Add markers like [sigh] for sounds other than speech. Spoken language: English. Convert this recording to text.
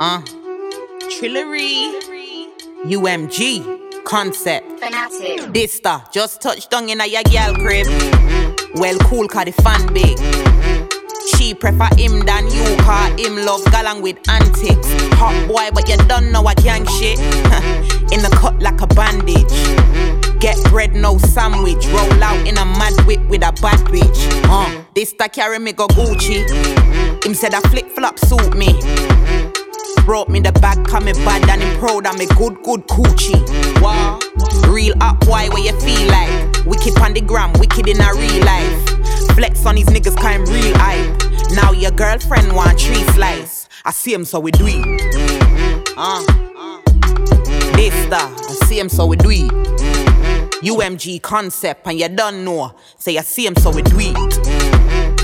Uh, Trillary, UMG, concept. Fanatic. This star just touched down in a your girl crib. Mm-hmm. Well, cool, cause the fan big. Mm-hmm. She prefer him than you, cause him love galang with antics. Mm-hmm. Hot boy, but you don't know a gang shit. [laughs] in the cut like a bandage. Get bread, no sandwich. Roll out in a mad whip with a bad bitch. Uh, this that carry me go Gucci. Him said a flip flop suit me. Brought me the bag, coming bad and him proud of me good, good coochie. Wow. Real up boy, where you feel like? Wicked on the gram, wicked in a real life. Flex on these niggas, kind real hype. Now your girlfriend want tree slice. I see him, so we do it. Uh. This star, I see him, so we do it. UMG concept, and you don't know. Say I see him, so we do it.